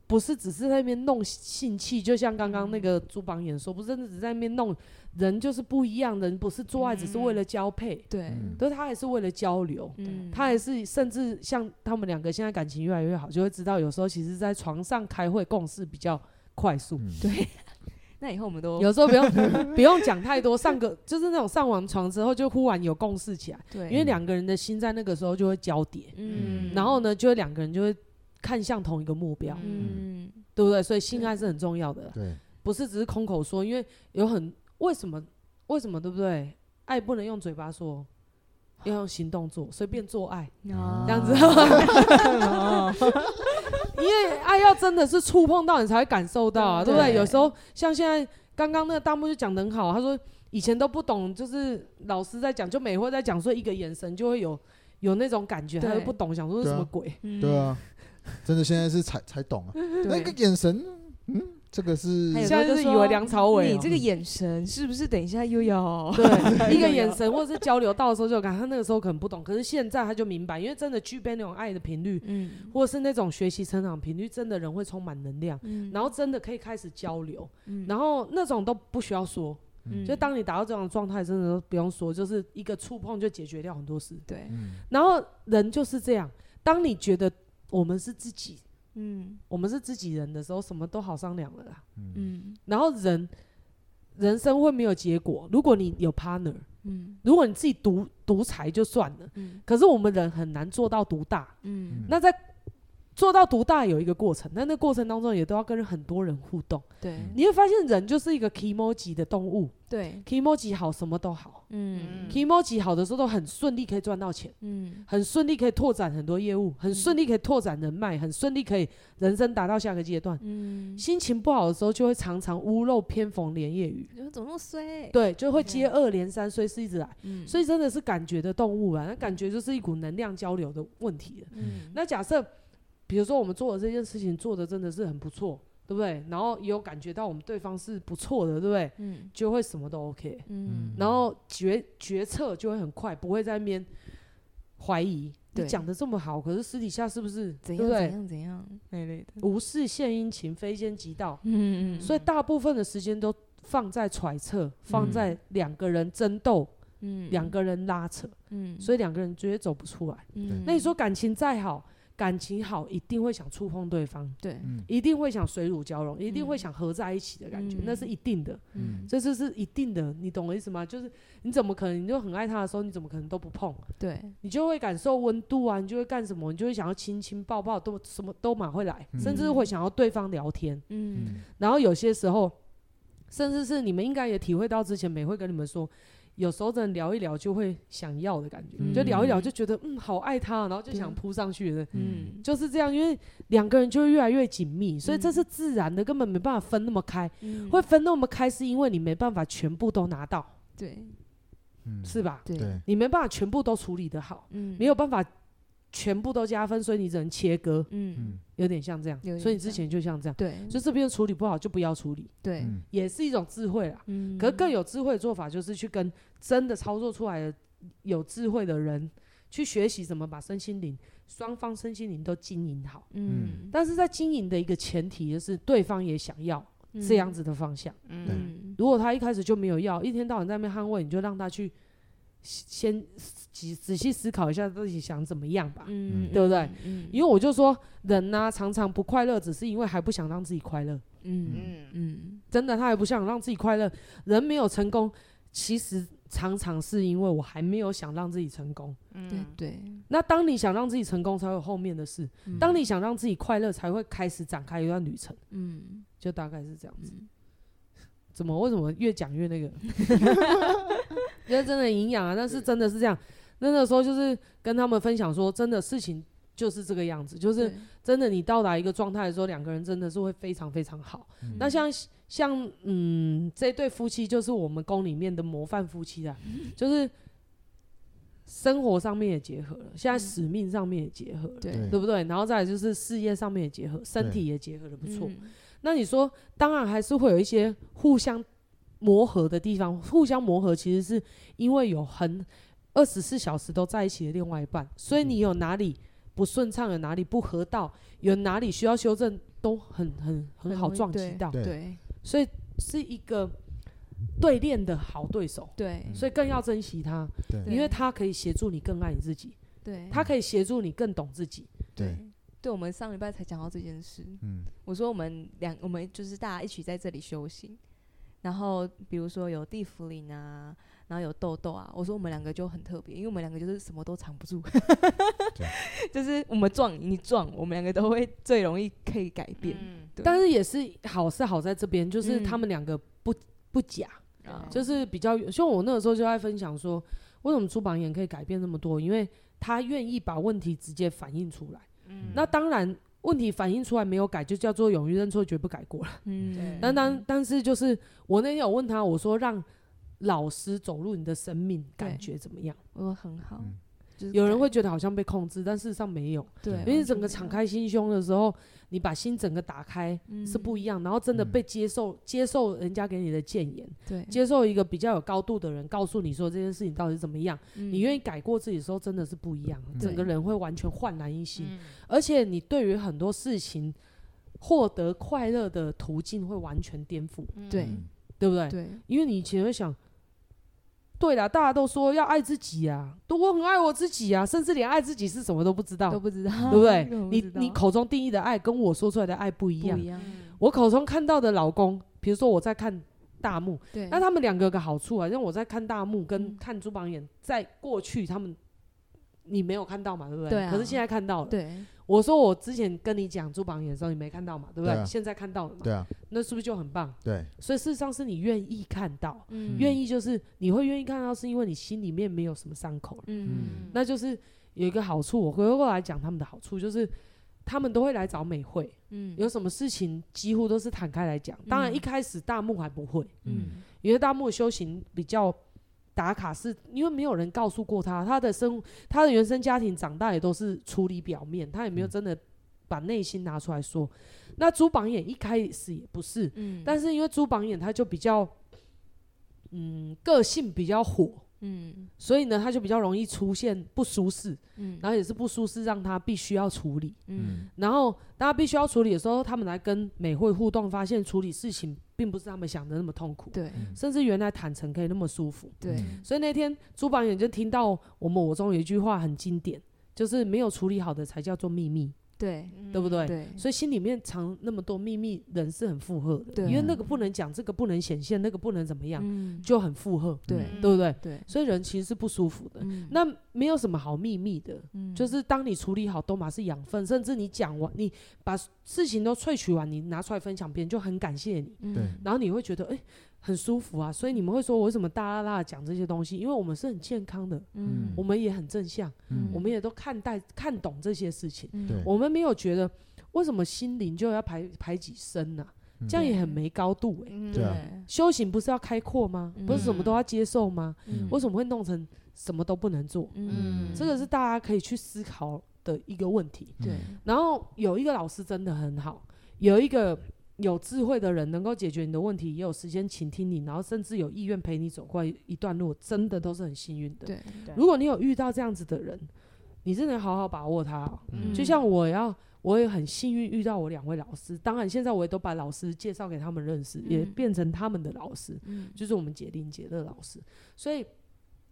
不是只是在那边弄性器，就像刚刚那个朱榜眼说，不是真的只在那边弄人，就是不一样。人不是做爱，只是为了交配，对，所以他还是为了交流，他还是甚至像他们两个现在感情越来越好，就会知道有时候其实，在床上开会共事比较快速。对，<laughs> 那以后我们都有时候不用 <laughs> 不用讲太多，上个就是那种上完床之后就忽然有共识起来，对，因为两个人的心在那个时候就会交叠，嗯，然后呢，就会两个人就会。看向同一个目标，嗯，对不对？所以性爱是很重要的，对，不是只是空口说，因为有很为什么为什么对不对？爱不能用嘴巴说，要用行动做，随便做爱，这样子，<laughs> 因为爱要真的是触碰到你才会感受到啊，对。不对？有时候像现在刚刚那个弹幕就讲得很好，他说以前都不懂，就是老师在讲，就美会在讲，说一个眼神就会有有那种感觉，他都不懂，想说是什么鬼？对啊。真的现在是才才懂啊，<laughs> 那个眼神，嗯，这个是现在就是以为梁朝伟，你这个眼神是不是等一下又要 <laughs> 对 <laughs> 一个眼神，或者是交流到的时候就感觉他那个时候可能不懂，可是现在他就明白，因为真的具备那种爱的频率，嗯，或者是那种学习成长频率，真的人会充满能量，嗯，然后真的可以开始交流，嗯，然后那种都不需要说，嗯，就当你达到这种状态，真的都不用说，就是一个触碰就解决掉很多事，对，然后人就是这样，当你觉得。我们是自己，嗯，我们是自己人的时候，什么都好商量了啦，嗯，然后人，人生会没有结果。如果你有 partner，嗯，如果你自己独独裁就算了，嗯，可是我们人很难做到独大，嗯，那在。做到独大有一个过程，但那过程当中也都要跟很多人互动。对，你会发现人就是一个 kimoji 的动物。对，kimoji 好什么都好。嗯，kimoji 好的时候都很顺利可以赚到钱。嗯，很顺利可以拓展很多业务，很顺利可以拓展人脉，很顺利可以人生达到下个阶段。嗯，心情不好的时候就会常常屋漏偏逢连夜雨。怎么那么衰？对，就会接二连三衰事一直来。嗯，所以真的是感觉的动物啊，那感觉就是一股能量交流的问题。嗯，那假设。比如说，我们做的这件事情做的真的是很不错，对不对？然后也有感觉到我们对方是不错的，对不对？嗯，就会什么都 OK。嗯，然后决决策就会很快，不会在那边怀疑。对你讲的这么好，可是私底下是不是怎样怎样怎样那类的？无事献殷勤，非奸即盗。嗯嗯。所以大部分的时间都放在揣测，放在两个人争斗，嗯，两个人拉扯，嗯，所以两个人绝对走不出来。嗯，那你说感情再好。感情好一定会想触碰对方，对，嗯。一定会想水乳交融，一定会想合在一起的感觉，嗯。那是一定的，嗯。这是是一定的，你懂我意思吗？就是你怎么可能，你就很爱他的时候，你怎么可能都不碰？对，你就会感受温度啊，你就会干什么？你就会想要亲亲抱抱，都什么都马会来，嗯。甚至会想要对方聊天。嗯。嗯。然后有些时候，甚至是你们应该也体会到，之前美会跟你们说，有时候真的聊一聊就会想要的感觉，嗯。就聊一聊就觉得嗯好爱他，然后就想扑上去的，嗯，就是这样，因为两个人就会越来越紧密，所以这嗯是自然的，根本没办法分那么开。嗯。会分那么开，是因为你没办法全部都拿到，对。嗯。是吧？对。对，你没办法全部都处理得好，嗯。没有办法全部都加分，所以你只能切割，嗯。嗯。有点像这样。所以你之前就像这样，对。就这边处理不好就不要处理，对。嗯也是一种智慧啦。嗯。可是更有智慧的做法，就是去跟真的操作出来的有智慧的人去学习怎么把身心灵双方身心灵都经营好。嗯。但是在经营的一个前提就是对方也想要这样子的方向。嗯。如果他一开始就没有要，一天到晚在那边捍卫，你就让他去先仔仔细思考一下自己想怎么样吧。嗯对不对？嗯因为我就说，人呢、常常不快乐，只是因为还不想让自己快乐。嗯嗯嗯真的，他还不想让自己快乐。人没有成功，其实常常是因为我还没有想让自己成功。对对，那当你想让自己成功，才有后面的事。嗯当你想让自己快乐，才会开始展开一段旅程。嗯就大概是这样子。嗯怎么？为什么越讲越那个？<laughs> 因为真的营养啊，但是真的是这样。那个时候就是跟他们分享说，真的事情就是这个样子，就是真的你到达一个状态的时候，两个人真的是会非常非常好。嗯那像像嗯这对夫妻就是我们宫里面的模范夫妻啊，<laughs> 就是生活上面也结合了，现在使命上面也结合了，对不对？然后再来就是事业上面也结合，身体也结合的不错。嗯那你说，当然还是会有一些互相磨合的地方。互相磨合，其实是因为有很二十四小时都在一起的另外一半，所以你有哪里不顺畅，有哪里不合道，有哪里需要修正，都很很很好撞击到。对对所以是一个对练的好对手，对所以更要珍惜他，对因为他可以协助你更爱你自己，对，他可以协助你更懂自己。对，对，我们上礼拜才讲到这件事。嗯我说我们两，我们就是大家一起在这里修行，然后比如说有地茯苓啊，然后有豆豆啊，我说我们两个就很特别，因为我们两个就是什么都藏不住，就是我们撞你撞，我们两个都会最容易可以改变。嗯对但是也是好是好在这边，就是他们两个不不假。啊就是比较，像我那个时候就在分享说，为什么出榜眼可以改变那么多？因为他愿意把问题直接反映出来。嗯那当然，问题反映出来没有改，就叫做勇于认错，绝不改过了。嗯，但但但是就是我那天有问他，我说让老师走入你的生命，感觉怎么样？我说很好嗯，就是有人会觉得好像被控制，但事实上没有，对，因为整个敞开心胸的时候，你把心整个打开是不一样，然后真的嗯被接受，接受人家给你的建言。对，接受一个比较有高度的人告诉你说这件事情到底是怎么样，你你愿意改过自己的时候，真的是不一样，嗯整个人会完全焕然一新，嗯而且你对于很多事情获得快乐的途径会完全颠覆，对嗯对不对？对因为你以前会想，对啦，大家都说要爱自己啊，都我很爱我自己啊，甚至连爱自己是什么都不知道都，不知道，<laughs> 对不对？不你你口中定义的爱跟我说出来的爱不一样不，一样，我口中看到的老公，比如说我在看大幕。那他们两个有个好处啊，因为我在看大幕跟嗯看朱榜眼，在过去他们你没有看到嘛，对不对？对啊可是现在看到了。对我说我之前跟你讲朱榜眼的时候，你没看到嘛，对不对？对啊现在看到了嘛，对啊，那是不是就很棒？对，所以事实上是你愿意看到，嗯愿、意就是你会愿意看到，是因为你心里面没有什么伤口了。嗯那就是有一个好处，我回过来讲他们的好处，就是他们都会来找美惠，嗯有什么事情几乎都是坦开来讲。当然一开始大木还不会。嗯因为大木修行比较打卡是，因为没有人告诉过他，他的生他的原生家庭长大也都是处理表面，他也没有嗯真的把内心拿出来说。那朱榜眼一开始也不是，嗯，但是因为朱榜眼他就比较，嗯，个性比较火，嗯所以呢他就比较容易出现不舒适，嗯然后也是不舒适让他必须要处理。嗯然后当他必须要处理的时候，他们来跟美惠互动，发现处理事情并不是他们想的那么痛苦。对甚至原来坦诚可以那么舒服，对嗯所以那天朱榜眼就听到我们我中有一句话很经典，就是没有处理好的才叫做秘密。对，对不对？对，所以心里面藏那么多秘密，人是很负荷的。对，因为那个不能讲，这个不能显现，那个不能怎么样，嗯、就很负荷。对，对不对？对，所以人其实是不舒服的。嗯、那没有什么好秘密的，嗯、就是当你处理好，都嘛是养分。甚至你讲完，你把事情都萃取完，你拿出来分享，别人就很感谢你。嗯、对，然后你会觉得，哎、欸。很舒服啊，所以你们会说我为什么大剌剌的讲这些东西？因为我们是很健康的，嗯，我们也很正向，嗯，我们也都看待看懂这些事情，嗯，我们没有觉得为什么心灵就要排排挤身呢？这样也很没高度哎、欸，对啊，修行不是要开阔吗？不是什么都要接受吗？嗯，为什么会弄成什么都不能做？嗯，这个是大家可以去思考的一个问题。对，然后有一个老师真的很好，有一个。有智慧的人能够解决你的问题，也有时间倾听你，然后甚至有意愿陪你走过一段路，真的都是很幸运的。对，如果你有遇到这样子的人，你真的好好把握他喔。嗯，就像我要，我也很幸运遇到我两位老师。当然，现在我也都把老师介绍给他们认识，嗯，也变成他们的老师。嗯，就是我们解铃解乐老师。所以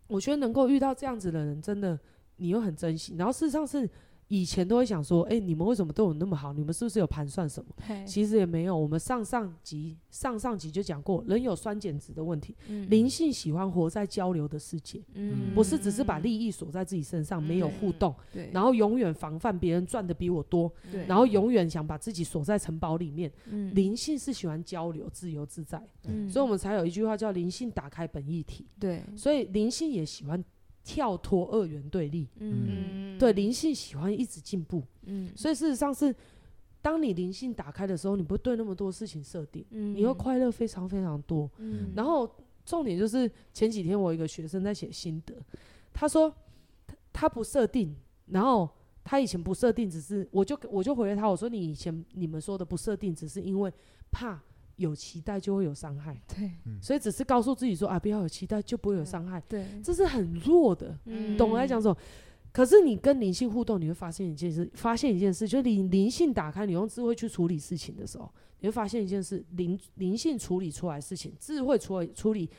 我觉得能够遇到这样子的人，真的你又很珍惜。然后事实上是。以前都会想说，哎、欸，你们为什么对我那么好？你们是不是有盘算什么？其实也没有。我们上上集、上上集就讲过，人有酸碱值的问题。灵、嗯、性喜欢活在交流的世界，嗯、不是只是把利益锁在自己身上，嗯、没有互动。然后永远防范别人赚的比我多。然后永远想把自己锁在城堡里面。灵、嗯、性是喜欢交流、自由自在。嗯、所以我们才有一句话叫“灵性打开本意体”。对，所以灵性也喜欢。跳脱二元对立，嗯，对，灵性喜欢一直进步，嗯，所以事实上是，当你灵性打开的时候，你不会对那么多事情设定，嗯，你会快乐非常非常多，嗯，然后重点就是前几天我一个学生在写心得，他说他他不设定，然后他以前不设定，只是我就我就回了他，我说你以前你们说的不设定，只是因为怕。有期待就会有伤害，对，所以只是告诉自己说啊，不要有期待，就不会有伤害，对，这是很弱的，嗯，懂我在讲什么？可是你跟灵性互动，你会发现一件事，发现一件事，就是你灵性打开，你用智慧去处理事情的时候，你会发现一件事，灵灵性处理出来的事情，智慧处理处理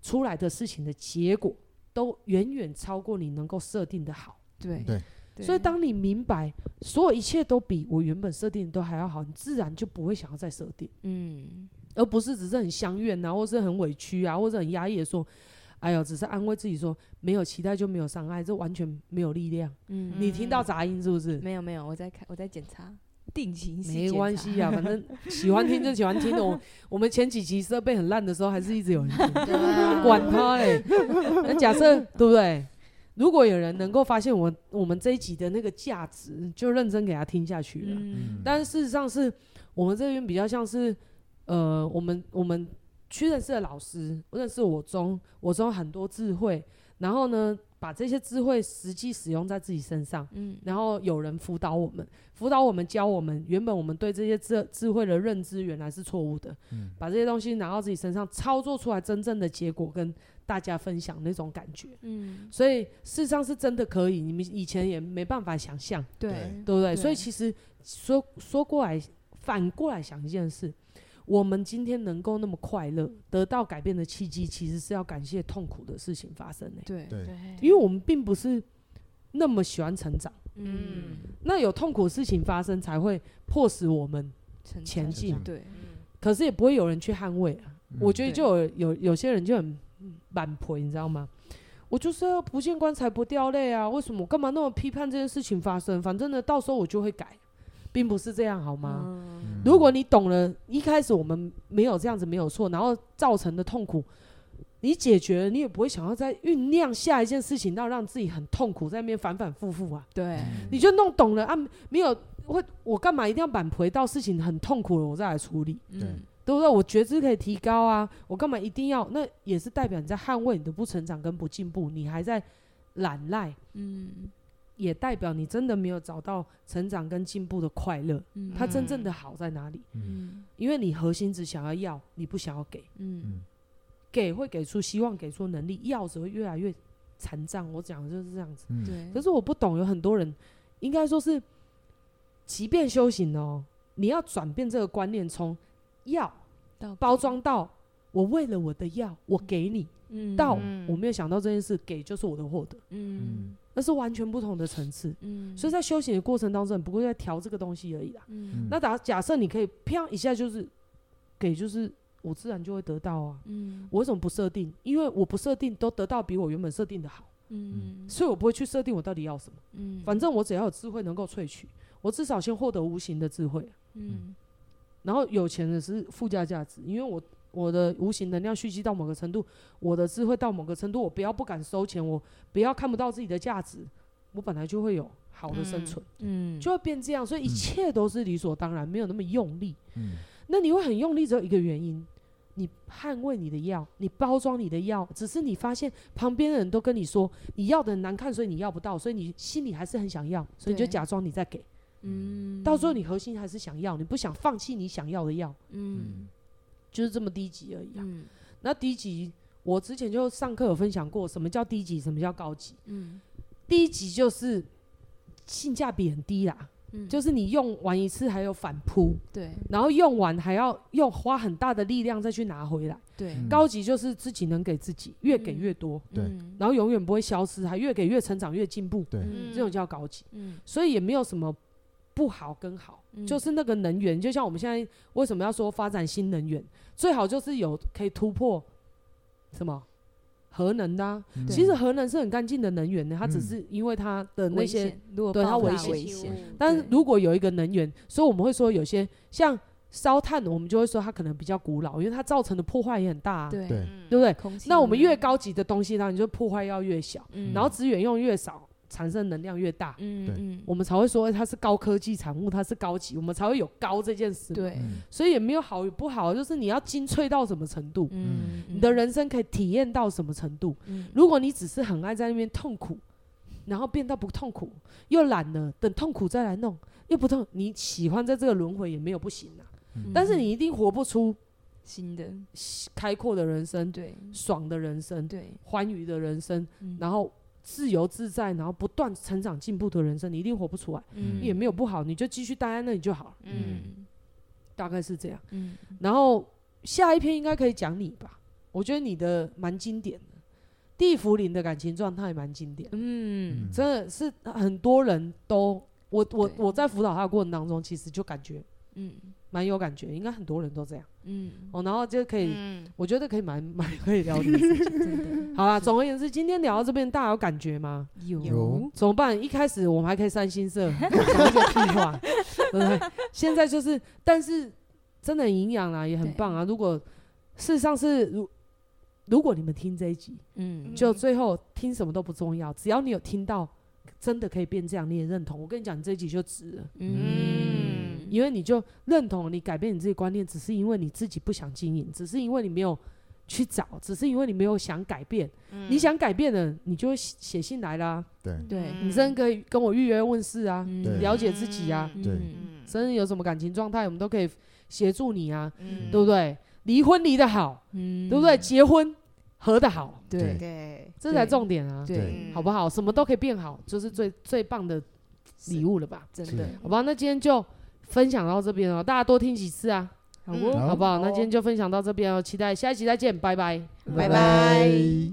出来的事情的结果，都远远超过你能够设定的好，对。对。所以，当你明白所有一切都比我原本设定的都还要好，你自然就不会想要再设定，嗯，而不是只是很相怨啊，或是很委屈啊，或者很压抑的说，哎呦，只是安慰自己说没有期待就没有伤害，这完全没有力量。嗯，你听到杂音是不是？没有没有，我在看，我在检查，定期没关系啊，反正喜欢听就喜欢听的。我 <laughs> 我们前几集设备很烂的时候，还是一直有人听，<laughs> 管他嘞。那假设对不对？如果有人能够发现我我们这一集的那个价值，就认真给他听下去了。嗯、但事实上是我们这边比较像是，呃，我们我们去认识的老师，认识我中我中很多智慧，然后呢，把这些智慧实际使用在自己身上。嗯、然后有人辅导我们，辅导我们教我们，原本我们对这些智智慧的认知原来是错误的。嗯、把这些东西拿到自己身上，操作出来真正的结果跟。大家分享那种感觉，嗯，所以事实上是真的可以，你们以前也没办法想象，对，对不对？对，所以其实说说过来，反过来想一件事，我们今天能够那么快乐，得到改变的契机，其实是要感谢痛苦的事情发生的，对。对，因为我们并不是那么喜欢成长，嗯，那有痛苦的事情发生才会迫使我们前进，对，可是也不会有人去捍卫啊，我觉得就有有有些人就很。满赔，你知道吗？我就是要不见棺材不掉泪啊！为什么我干嘛那么批判这件事情发生？反正呢，到时候我就会改，并不是这样，好吗？嗯、如果你懂了，一开始我们没有这样子没有错，然后造成的痛苦，你解决了，你也不会想要再酝酿下一件事情，到让自己很痛苦，在那边反反复复啊。对，你就弄懂了啊，没有会，我干嘛一定要满赔到事情很痛苦了，我再来处理？对。对不对？我觉知可以提高啊，我干嘛一定要？那也是代表你在捍卫你的不成长跟不进步，你还在懒赖，嗯，也代表你真的没有找到成长跟进步的快乐。嗯，它真正的好在哪里？嗯，因为你核心只想要要，你不想要给，嗯，给会给出希望，给出能力，要只会越来越残障。我讲的就是这样子。对、嗯。可是我不懂，有很多人应该说是，即便修行哦，你要转变这个观念，从要包装到我为了我的药我给你，嗯、到我没有想到这件事给就是我的获得，嗯，那是完全不同的层次。嗯，所以在修行的过程当中，你不过在调这个东西而已啦。嗯那假假设你可以啪一下就是给，就是我自然就会得到啊。嗯我为什么不设定？因为我不设定都得到比我原本设定的好，嗯所以我不会去设定我到底要什么。嗯，反正我只要有智慧能够萃取，我至少先获得无形的智慧。嗯然后有钱的是附加价值，因为我我的无形能量蓄积到某个程度，我的智慧到某个程度，我不要不敢收钱，我不要看不到自己的价值，我本来就会有好的生存，嗯，就会变这样，所以一切都是理所当然，没有那么用力。嗯。那你会很用力，只有一个原因，你捍卫你的药，你包装你的药，只是你发现旁边的人都跟你说你要的很难看，所以你要不到，所以你心里还是很想要，所以你就假装你在给，嗯，到时候你核心还是想要，你不想放弃你想要的药，嗯。就是这么低级而已啊。嗯。那低级，我之前就上课有分享过，什么叫低级，什么叫高级。嗯。低级就是性价比很低啦，嗯，就是你用完一次还有反扑，对。然后用完还要用花很大的力量再去拿回来。对。嗯。高级就是自己能给自己，越给越多，对。嗯。然后永远不会消失，还越给越成长越进步，对，嗯。这种叫高级。嗯。所以也没有什么不好跟好，嗯。就是那个能源，就像我们现在为什么要说发展新能源，最好就是有可以突破什么核能的、啊。嗯。其实核能是很干净的能源呢，它只嗯。是因为它的那些，如果对它危险。危，但是如果有一个能源，所以我们会说有些像烧炭，我们就会说它可能比较古老，因为它造成的破坏也很大、啊，对。对。对不对？那我们越高级的东西呢，你就破坏要越小，嗯。然后资源用越少，产生能量越大，对。嗯。嗯我们才会说它是高科技产物，它是高级，我们才会有高这件事。，对。嗯所以也没有好与不好，就是你要精粹到什么程度，嗯。你的人生可以体验到什么程度。嗯。如果你只是很爱在那边痛苦，然后变到不痛苦，又懒了，等痛苦再来弄，又不痛，你喜欢在这个轮回也没有不行啊。嗯。但是你一定活不出新的。开阔的人生、对。爽的人生、对，欢愉的人生，嗯。然后自由自在，然后不断成长进步的人生，你一定活不出来，嗯。也没有不好，你就继续待在那里就好了，嗯。大概是这样。嗯。然后下一篇应该可以讲你吧？我觉得你的蛮经典的，地福林的感情状态蛮经典，嗯真的是很多人都我我我在辅导他的过程当中，其实就感觉嗯蛮有感觉，应该很多人都这样嗯，哦。然后就可以，嗯，我觉得可以蛮 <laughs> 蛮可以聊的事情。真的好啦，<laughs> 总而言之，今天聊到这边，大家有感觉吗？有有怎么办？一开始我们还可以三心色讲一些屁话，对不对？现在就是，但是真的很营养啦，也很棒啊。如果事实上是如如果你们听这一集，嗯就最后听什么都不重要，只要你有听到真的可以变这样，你也认同。我跟你讲，你这一集就值了，嗯。因为你就认同你改变你自己观念，只是因为你自己不想经营，只是因为你没有去找，只是因为你没有想改变。嗯。你想改变了，你就会写写信来啦。对。对。你真的可以跟我预约问事啊，了解自己啊，对。嗯。甚至有什么感情状态，我们都可以协助你啊，嗯。对不对？离婚离得好，嗯。对不对？结婚合得好，对。对，这才重点啊，对。对。好不好？什么都可以变好，就是最最棒的礼物了吧？真的。好吧，那今天就分享到这边哦，大家多听几次啊，好好不？好？那今天就分享到这边哦，期待下一期再见，拜拜。拜拜